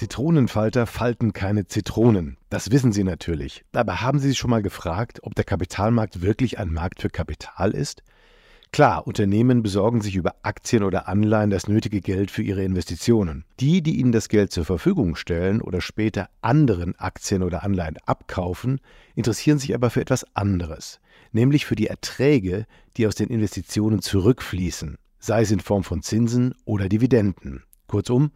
Zitronenfalter falten keine Zitronen. Das wissen Sie natürlich. Aber haben Sie sich schon mal gefragt, ob der Kapitalmarkt wirklich ein Markt für Kapital ist? Klar, Unternehmen besorgen sich über Aktien oder Anleihen das nötige Geld für ihre Investitionen. Die, die ihnen das Geld zur Verfügung stellen oder später anderen Aktien oder Anleihen abkaufen, interessieren sich aber für etwas anderes, nämlich für die Erträge, die aus den Investitionen zurückfließen, sei es in Form von Zinsen oder Dividenden. Kurzum,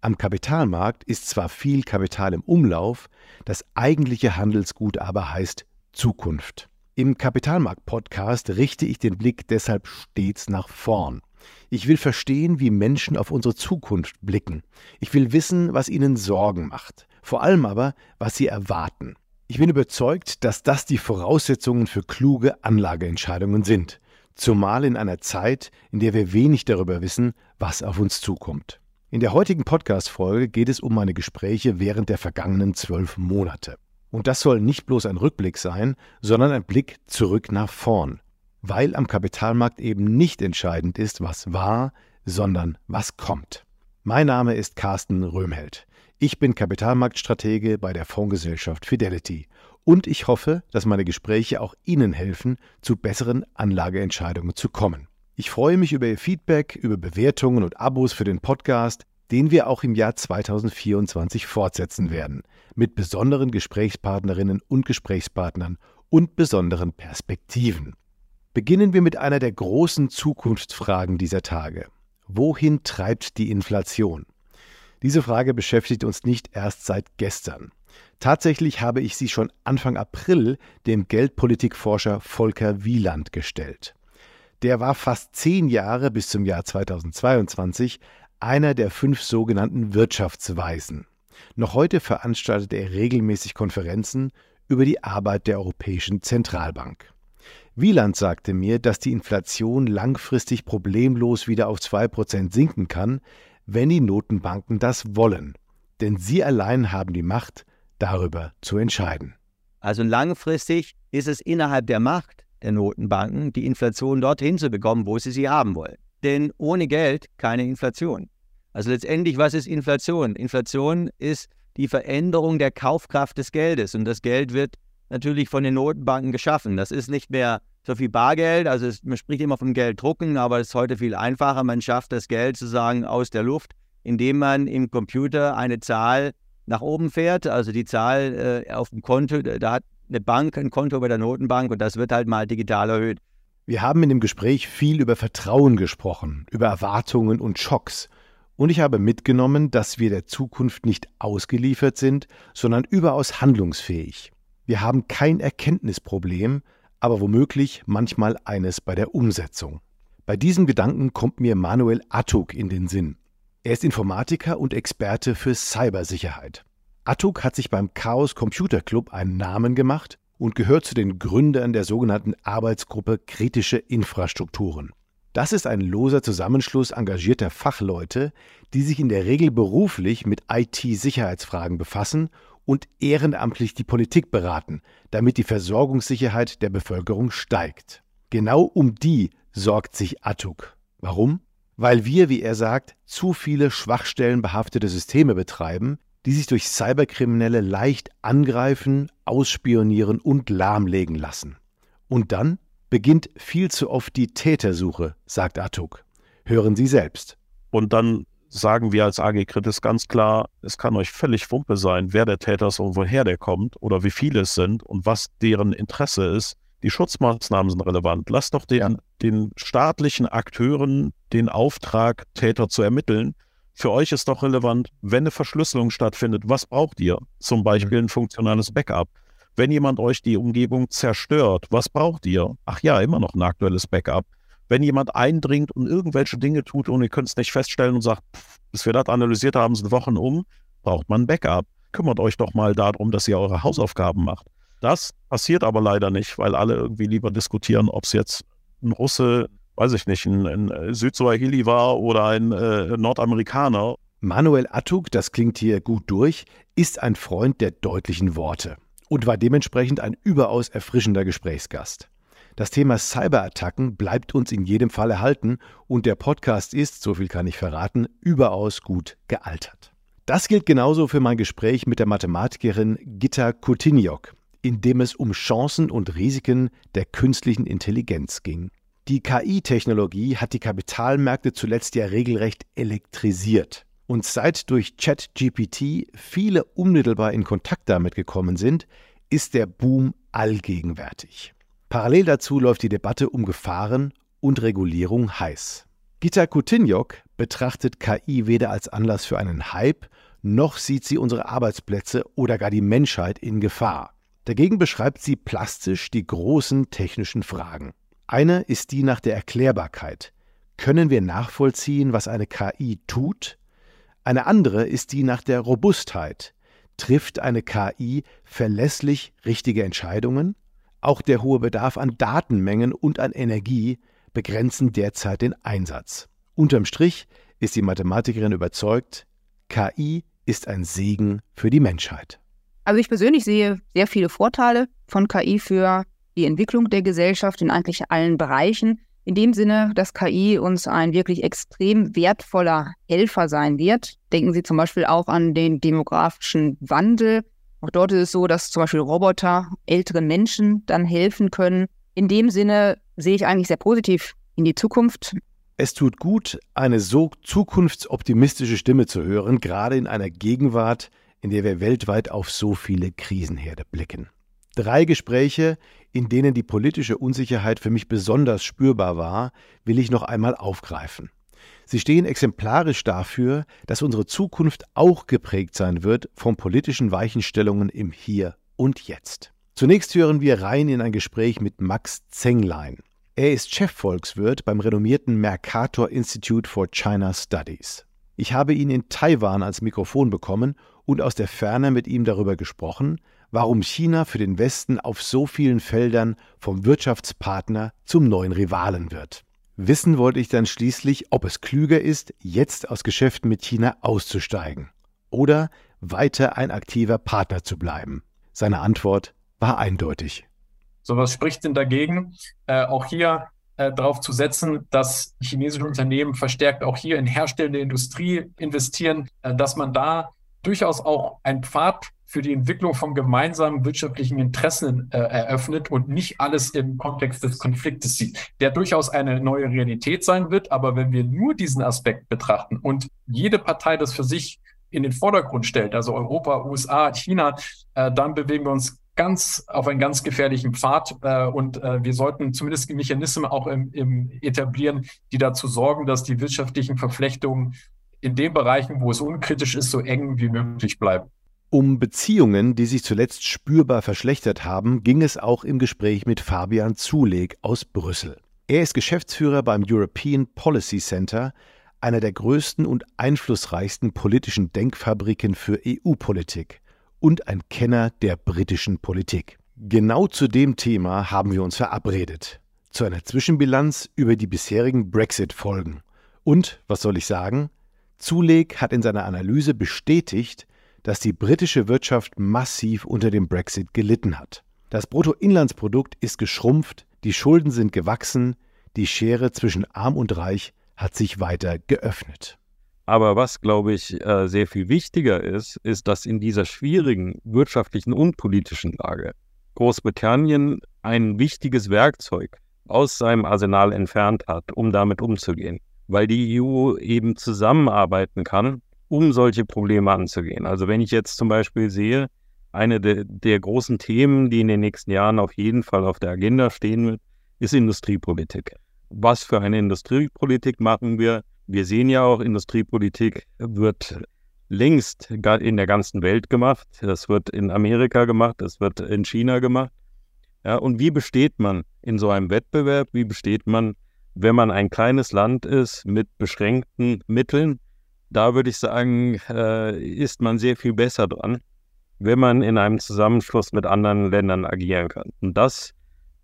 am Kapitalmarkt ist zwar viel Kapital im Umlauf, das eigentliche Handelsgut aber heißt Zukunft. Im Kapitalmarkt-Podcast richte ich den Blick deshalb stets nach vorn. Ich will verstehen, wie Menschen auf unsere Zukunft blicken. Ich will wissen, was ihnen Sorgen macht. Vor allem aber, was sie erwarten. Ich bin überzeugt, dass das die Voraussetzungen für kluge Anlageentscheidungen sind. Zumal in einer Zeit, in der wir wenig darüber wissen, was auf uns zukommt. In der heutigen Podcast-Folge geht es um meine Gespräche während der vergangenen zwölf Monate. Und das soll nicht bloß ein Rückblick sein, sondern ein Blick zurück nach vorn. Weil am Kapitalmarkt eben nicht entscheidend ist, was war, sondern was kommt. Mein Name ist Carsten Röhmheld. Ich bin Kapitalmarktstratege bei der Fondsgesellschaft Fidelity. Und ich hoffe, dass meine Gespräche auch Ihnen helfen, zu besseren Anlageentscheidungen zu kommen. Ich freue mich über Ihr Feedback, über Bewertungen und Abos für den Podcast, den wir auch im Jahr 2024 fortsetzen werden, mit besonderen Gesprächspartnerinnen und Gesprächspartnern und besonderen Perspektiven. Beginnen wir mit einer der großen Zukunftsfragen dieser Tage. Wohin treibt die Inflation? Diese Frage beschäftigt uns nicht erst seit gestern. Tatsächlich habe ich sie schon Anfang April dem Geldpolitikforscher Volker Wieland gestellt. Der war fast zehn Jahre bis zum Jahr 2022 einer der fünf sogenannten Wirtschaftsweisen. Noch heute veranstaltet er regelmäßig Konferenzen über die Arbeit der Europäischen Zentralbank. Wieland sagte mir, dass die Inflation langfristig problemlos wieder auf 2% sinken kann, wenn die Notenbanken das wollen. Denn sie allein haben die Macht, darüber zu entscheiden. Also langfristig ist es innerhalb der Macht der Notenbanken, die Inflation dorthin zu bekommen, wo sie sie haben wollen. Denn ohne Geld keine Inflation. Also letztendlich, was ist Inflation? Inflation ist die Veränderung der Kaufkraft des Geldes. Und das Geld wird natürlich von den Notenbanken geschaffen. Das ist nicht mehr so viel Bargeld. Also es, man spricht immer vom Gelddrucken, aber es ist heute viel einfacher. Man schafft das Geld sozusagen aus der Luft, indem man im Computer eine Zahl nach oben fährt. Also die Zahl äh, auf dem Konto, da hat eine Bank ein Konto bei der Notenbank und das wird halt mal digital erhöht. Wir haben in dem Gespräch viel über Vertrauen gesprochen, über Erwartungen und Schocks. Und ich habe mitgenommen, dass wir der Zukunft nicht ausgeliefert sind, sondern überaus handlungsfähig. Wir haben kein Erkenntnisproblem, aber womöglich manchmal eines bei der Umsetzung. Bei diesem Gedanken kommt mir Manuel Attuk in den Sinn. Er ist Informatiker und Experte für Cybersicherheit. Attuk hat sich beim Chaos Computer Club einen Namen gemacht und gehört zu den Gründern der sogenannten Arbeitsgruppe Kritische Infrastrukturen. Das ist ein loser Zusammenschluss engagierter Fachleute, die sich in der Regel beruflich mit IT-Sicherheitsfragen befassen und ehrenamtlich die Politik beraten, damit die Versorgungssicherheit der Bevölkerung steigt. Genau um die sorgt sich Attuk. Warum? Weil wir, wie er sagt, zu viele schwachstellenbehaftete Systeme betreiben, die sich durch Cyberkriminelle leicht angreifen, ausspionieren und lahmlegen lassen. Und dann beginnt viel zu oft die Tätersuche, sagt Atuk. Hören Sie selbst. Und dann sagen wir als AG Kritis ganz klar, es kann euch völlig Wumpe sein, wer der Täter ist und woher der kommt oder wie viele es sind und was deren Interesse ist. Die Schutzmaßnahmen sind relevant. Lasst doch den, den staatlichen Akteuren den Auftrag, Täter zu ermitteln für euch ist doch relevant, wenn eine Verschlüsselung stattfindet, was braucht ihr? Zum Beispiel ein funktionales Backup. Wenn jemand euch die Umgebung zerstört, was braucht ihr? Ach ja, immer noch ein aktuelles Backup. Wenn jemand eindringt und irgendwelche Dinge tut und ihr könnt es nicht feststellen und sagt, bis wir das analysiert haben, sind Wochen um, braucht man ein Backup. Kümmert euch doch mal darum, dass ihr eure Hausaufgaben macht. Das passiert aber leider nicht, weil alle irgendwie lieber diskutieren, ob es jetzt ein Russe, weiß ich nicht, ein, ein Südsuahili war oder ein äh, Nordamerikaner. Manuel Attuk, das klingt hier gut durch, ist ein Freund der deutlichen Worte und war dementsprechend ein überaus erfrischender Gesprächsgast. Das Thema Cyberattacken bleibt uns in jedem Fall erhalten und der Podcast ist, so viel kann ich verraten, überaus gut gealtert. Das gilt genauso für mein Gespräch mit der Mathematikerin Gitta Kutiniok, in dem es um Chancen und Risiken der künstlichen Intelligenz ging. Die KI-Technologie hat die Kapitalmärkte zuletzt ja regelrecht elektrisiert. Und seit durch ChatGPT viele unmittelbar in Kontakt damit gekommen sind, ist der Boom allgegenwärtig. Parallel dazu läuft die Debatte um Gefahren und Regulierung heiß. Gita Kutinjok betrachtet KI weder als Anlass für einen Hype, noch sieht sie unsere Arbeitsplätze oder gar die Menschheit in Gefahr. Dagegen beschreibt sie plastisch die großen technischen Fragen. Eine ist die nach der Erklärbarkeit. Können wir nachvollziehen, was eine KI tut? Eine andere ist die nach der Robustheit. Trifft eine KI verlässlich richtige Entscheidungen? Auch der hohe Bedarf an Datenmengen und an Energie begrenzen derzeit den Einsatz. Unterm Strich ist die Mathematikerin überzeugt, KI ist ein Segen für die Menschheit. Also ich persönlich sehe sehr viele Vorteile von KI für die Entwicklung der Gesellschaft in eigentlich allen Bereichen. In dem Sinne, dass KI uns ein wirklich extrem wertvoller Helfer sein wird. Denken Sie zum Beispiel auch an den demografischen Wandel. Auch dort ist es so, dass zum Beispiel Roboter älteren Menschen dann helfen können. In dem Sinne sehe ich eigentlich sehr positiv in die Zukunft. Es tut gut, eine so zukunftsoptimistische Stimme zu hören, gerade in einer Gegenwart, in der wir weltweit auf so viele Krisenherde blicken. Drei Gespräche, in denen die politische Unsicherheit für mich besonders spürbar war, will ich noch einmal aufgreifen. Sie stehen exemplarisch dafür, dass unsere Zukunft auch geprägt sein wird von politischen Weichenstellungen im Hier und Jetzt. Zunächst hören wir rein in ein Gespräch mit Max Zenglein. Er ist Chefvolkswirt beim renommierten Mercator Institute for China Studies. Ich habe ihn in Taiwan als Mikrofon bekommen und aus der Ferne mit ihm darüber gesprochen, warum China für den Westen auf so vielen Feldern vom Wirtschaftspartner zum neuen Rivalen wird. Wissen wollte ich dann schließlich, ob es klüger ist, jetzt aus Geschäften mit China auszusteigen oder weiter ein aktiver Partner zu bleiben. Seine Antwort war eindeutig. So was spricht denn dagegen, äh, auch hier äh, darauf zu setzen, dass chinesische Unternehmen verstärkt auch hier in herstellende Industrie investieren, äh, dass man da durchaus auch einen Pfad für die Entwicklung von gemeinsamen wirtschaftlichen Interessen äh, eröffnet und nicht alles im Kontext des Konfliktes sieht, der durchaus eine neue Realität sein wird. Aber wenn wir nur diesen Aspekt betrachten und jede Partei das für sich in den Vordergrund stellt, also Europa, USA, China, äh, dann bewegen wir uns ganz auf einen ganz gefährlichen Pfad äh, und äh, wir sollten zumindest Mechanismen auch im, im etablieren, die dazu sorgen, dass die wirtschaftlichen Verflechtungen in den Bereichen, wo es unkritisch ist, so eng wie möglich bleiben. Um Beziehungen, die sich zuletzt spürbar verschlechtert haben, ging es auch im Gespräch mit Fabian Zuleg aus Brüssel. Er ist Geschäftsführer beim European Policy Center, einer der größten und einflussreichsten politischen Denkfabriken für EU-Politik und ein Kenner der britischen Politik. Genau zu dem Thema haben wir uns verabredet. Zu einer Zwischenbilanz über die bisherigen Brexit-Folgen. Und, was soll ich sagen? Zuleg hat in seiner Analyse bestätigt, dass die britische Wirtschaft massiv unter dem Brexit gelitten hat. Das Bruttoinlandsprodukt ist geschrumpft, die Schulden sind gewachsen, die Schere zwischen arm und reich hat sich weiter geöffnet. Aber was, glaube ich, äh, sehr viel wichtiger ist, ist, dass in dieser schwierigen wirtschaftlichen und politischen Lage Großbritannien ein wichtiges Werkzeug aus seinem Arsenal entfernt hat, um damit umzugehen, weil die EU eben zusammenarbeiten kann um solche Probleme anzugehen. Also wenn ich jetzt zum Beispiel sehe, eine de, der großen Themen, die in den nächsten Jahren auf jeden Fall auf der Agenda stehen wird, ist Industriepolitik. Was für eine Industriepolitik machen wir? Wir sehen ja auch, Industriepolitik wird längst in der ganzen Welt gemacht. Das wird in Amerika gemacht, das wird in China gemacht. Ja, und wie besteht man in so einem Wettbewerb? Wie besteht man, wenn man ein kleines Land ist mit beschränkten Mitteln? Da würde ich sagen, äh, ist man sehr viel besser dran, wenn man in einem Zusammenschluss mit anderen Ländern agieren kann. Und das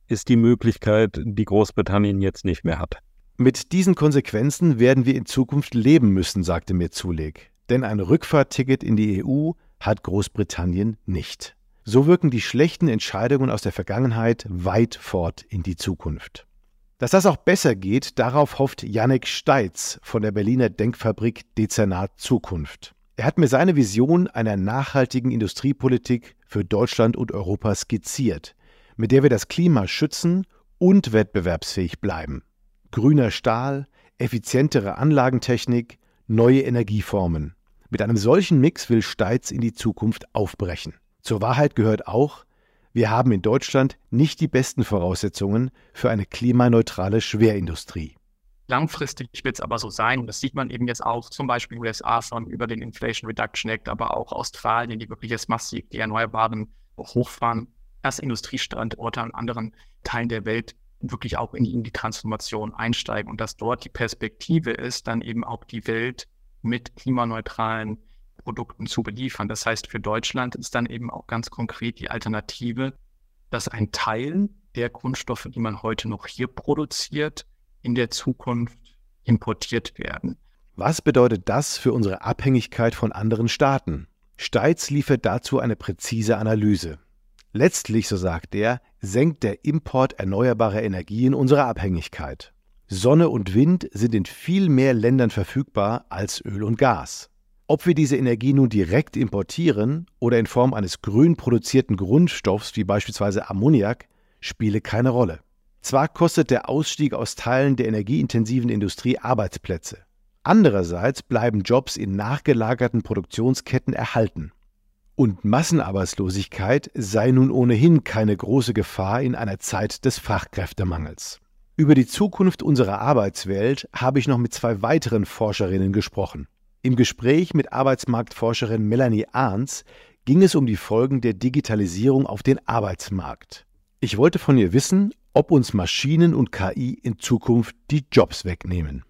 ist die Möglichkeit, die Großbritannien jetzt nicht mehr hat. Mit diesen Konsequenzen werden wir in Zukunft leben müssen, sagte mir Zuleg. Denn ein Rückfahrtticket in die EU hat Großbritannien nicht. So wirken die schlechten Entscheidungen aus der Vergangenheit weit fort in die Zukunft. Dass das auch besser geht, darauf hofft Janek Steitz von der Berliner Denkfabrik Dezernat Zukunft. Er hat mir seine Vision einer nachhaltigen Industriepolitik für Deutschland und Europa skizziert, mit der wir das Klima schützen und wettbewerbsfähig bleiben grüner Stahl, effizientere Anlagentechnik, neue Energieformen. Mit einem solchen Mix will Steitz in die Zukunft aufbrechen. Zur Wahrheit gehört auch, wir haben in Deutschland nicht die besten Voraussetzungen für eine klimaneutrale Schwerindustrie. Langfristig wird es aber so sein, und das sieht man eben jetzt auch, zum Beispiel USA schon über den Inflation Reduction Act, aber auch Australien, die wirklich jetzt massiv die Erneuerbaren hochfahren, dass Industriestandorte an anderen Teilen der Welt wirklich auch in, in die Transformation einsteigen und dass dort die Perspektive ist, dann eben auch die Welt mit klimaneutralen Produkten zu beliefern. Das heißt, für Deutschland ist dann eben auch ganz konkret die Alternative, dass ein Teil der Grundstoffe, die man heute noch hier produziert, in der Zukunft importiert werden. Was bedeutet das für unsere Abhängigkeit von anderen Staaten? Steitz liefert dazu eine präzise Analyse. Letztlich, so sagt er, senkt der Import erneuerbarer Energien unsere Abhängigkeit. Sonne und Wind sind in viel mehr Ländern verfügbar als Öl und Gas. Ob wir diese Energie nun direkt importieren oder in Form eines grün produzierten Grundstoffs wie beispielsweise Ammoniak, spiele keine Rolle. Zwar kostet der Ausstieg aus Teilen der energieintensiven Industrie Arbeitsplätze. Andererseits bleiben Jobs in nachgelagerten Produktionsketten erhalten. Und Massenarbeitslosigkeit sei nun ohnehin keine große Gefahr in einer Zeit des Fachkräftemangels. Über die Zukunft unserer Arbeitswelt habe ich noch mit zwei weiteren Forscherinnen gesprochen. Im Gespräch mit Arbeitsmarktforscherin Melanie Ahns ging es um die Folgen der Digitalisierung auf den Arbeitsmarkt. Ich wollte von ihr wissen, ob uns Maschinen und KI in Zukunft die Jobs wegnehmen.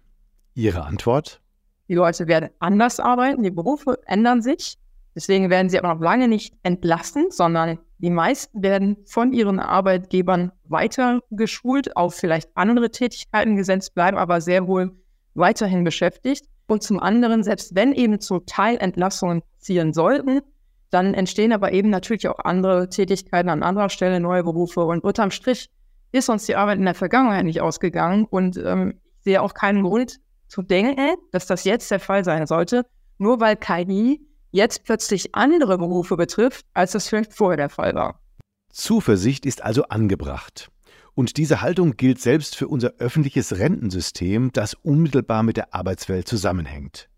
Ihre Antwort? Die Leute werden anders arbeiten, die Berufe ändern sich. Deswegen werden sie aber noch lange nicht entlassen, sondern die meisten werden von ihren Arbeitgebern weiter geschult, auf vielleicht andere Tätigkeiten gesetzt, bleiben aber sehr wohl weiterhin beschäftigt. Und zum anderen, selbst wenn eben zum Teil Entlassungen ziehen sollten, dann entstehen aber eben natürlich auch andere Tätigkeiten an anderer Stelle, neue Berufe. Und unterm Strich ist uns die Arbeit in der Vergangenheit nicht ausgegangen. Und ähm, ich sehe auch keinen Grund zu denken, dass das jetzt der Fall sein sollte, nur weil KI jetzt plötzlich andere Berufe betrifft, als das vielleicht vorher der Fall war. Zuversicht ist also angebracht. Und diese Haltung gilt selbst für unser öffentliches Rentensystem, das unmittelbar mit der Arbeitswelt zusammenhängt.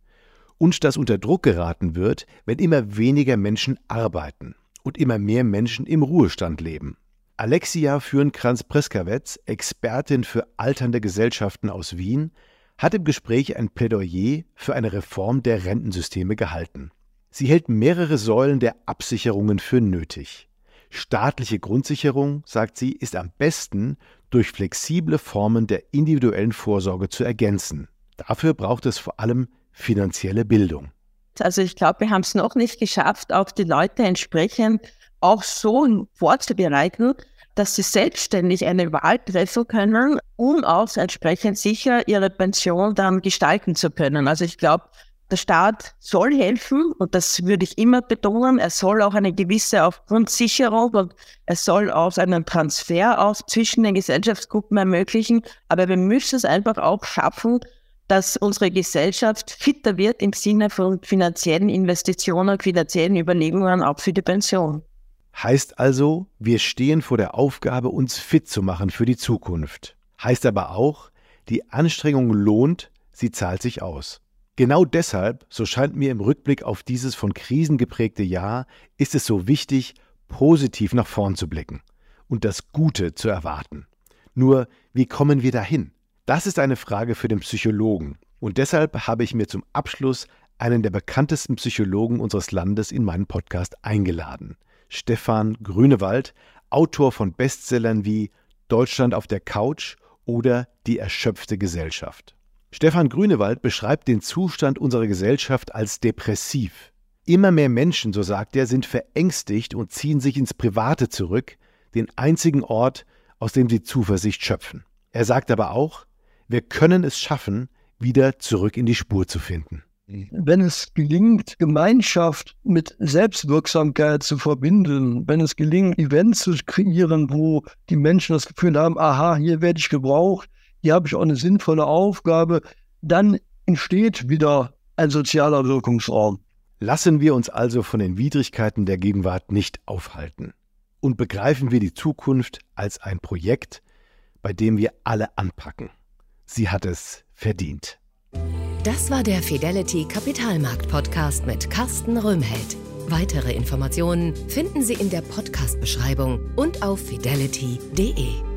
Und das unter Druck geraten wird, wenn immer weniger Menschen arbeiten und immer mehr Menschen im Ruhestand leben. Alexia Fürnkranz-Preskawetz, Expertin für alternde Gesellschaften aus Wien, hat im Gespräch ein Plädoyer für eine Reform der Rentensysteme gehalten. Sie hält mehrere Säulen der Absicherungen für nötig. Staatliche Grundsicherung, sagt sie, ist am besten durch flexible Formen der individuellen Vorsorge zu ergänzen. Dafür braucht es vor allem finanzielle Bildung. Also ich glaube, wir haben es noch nicht geschafft, auch die Leute entsprechend auch so vorzubereiten, dass sie selbstständig eine Wahl treffen können, um auch entsprechend sicher ihre Pension dann gestalten zu können. Also ich glaube, der Staat soll helfen und das würde ich immer betonen. Er soll auch eine gewisse Aufgrundsicherung und er soll auch einen Transfer auch zwischen den Gesellschaftsgruppen ermöglichen. Aber wir müssen es einfach auch schaffen, dass unsere Gesellschaft fitter wird im Sinne von finanziellen Investitionen, finanziellen Überlegungen auch für die Pension. Heißt also, wir stehen vor der Aufgabe, uns fit zu machen für die Zukunft. Heißt aber auch, die Anstrengung lohnt, sie zahlt sich aus. Genau deshalb, so scheint mir im Rückblick auf dieses von Krisen geprägte Jahr, ist es so wichtig, positiv nach vorn zu blicken und das Gute zu erwarten. Nur, wie kommen wir dahin? Das ist eine Frage für den Psychologen. Und deshalb habe ich mir zum Abschluss einen der bekanntesten Psychologen unseres Landes in meinen Podcast eingeladen. Stefan Grünewald, Autor von Bestsellern wie Deutschland auf der Couch oder Die erschöpfte Gesellschaft. Stefan Grünewald beschreibt den Zustand unserer Gesellschaft als depressiv. Immer mehr Menschen, so sagt er, sind verängstigt und ziehen sich ins Private zurück, den einzigen Ort, aus dem sie Zuversicht schöpfen. Er sagt aber auch, wir können es schaffen, wieder zurück in die Spur zu finden. Wenn es gelingt, Gemeinschaft mit Selbstwirksamkeit zu verbinden, wenn es gelingt, Events zu kreieren, wo die Menschen das Gefühl haben, aha, hier werde ich gebraucht, hier habe ich auch eine sinnvolle Aufgabe, dann entsteht wieder ein sozialer Wirkungsraum. Lassen wir uns also von den Widrigkeiten der Gegenwart nicht aufhalten und begreifen wir die Zukunft als ein Projekt, bei dem wir alle anpacken. Sie hat es verdient. Das war der Fidelity Kapitalmarkt Podcast mit Carsten Röhmheld. Weitere Informationen finden Sie in der Podcast-Beschreibung und auf fidelity.de.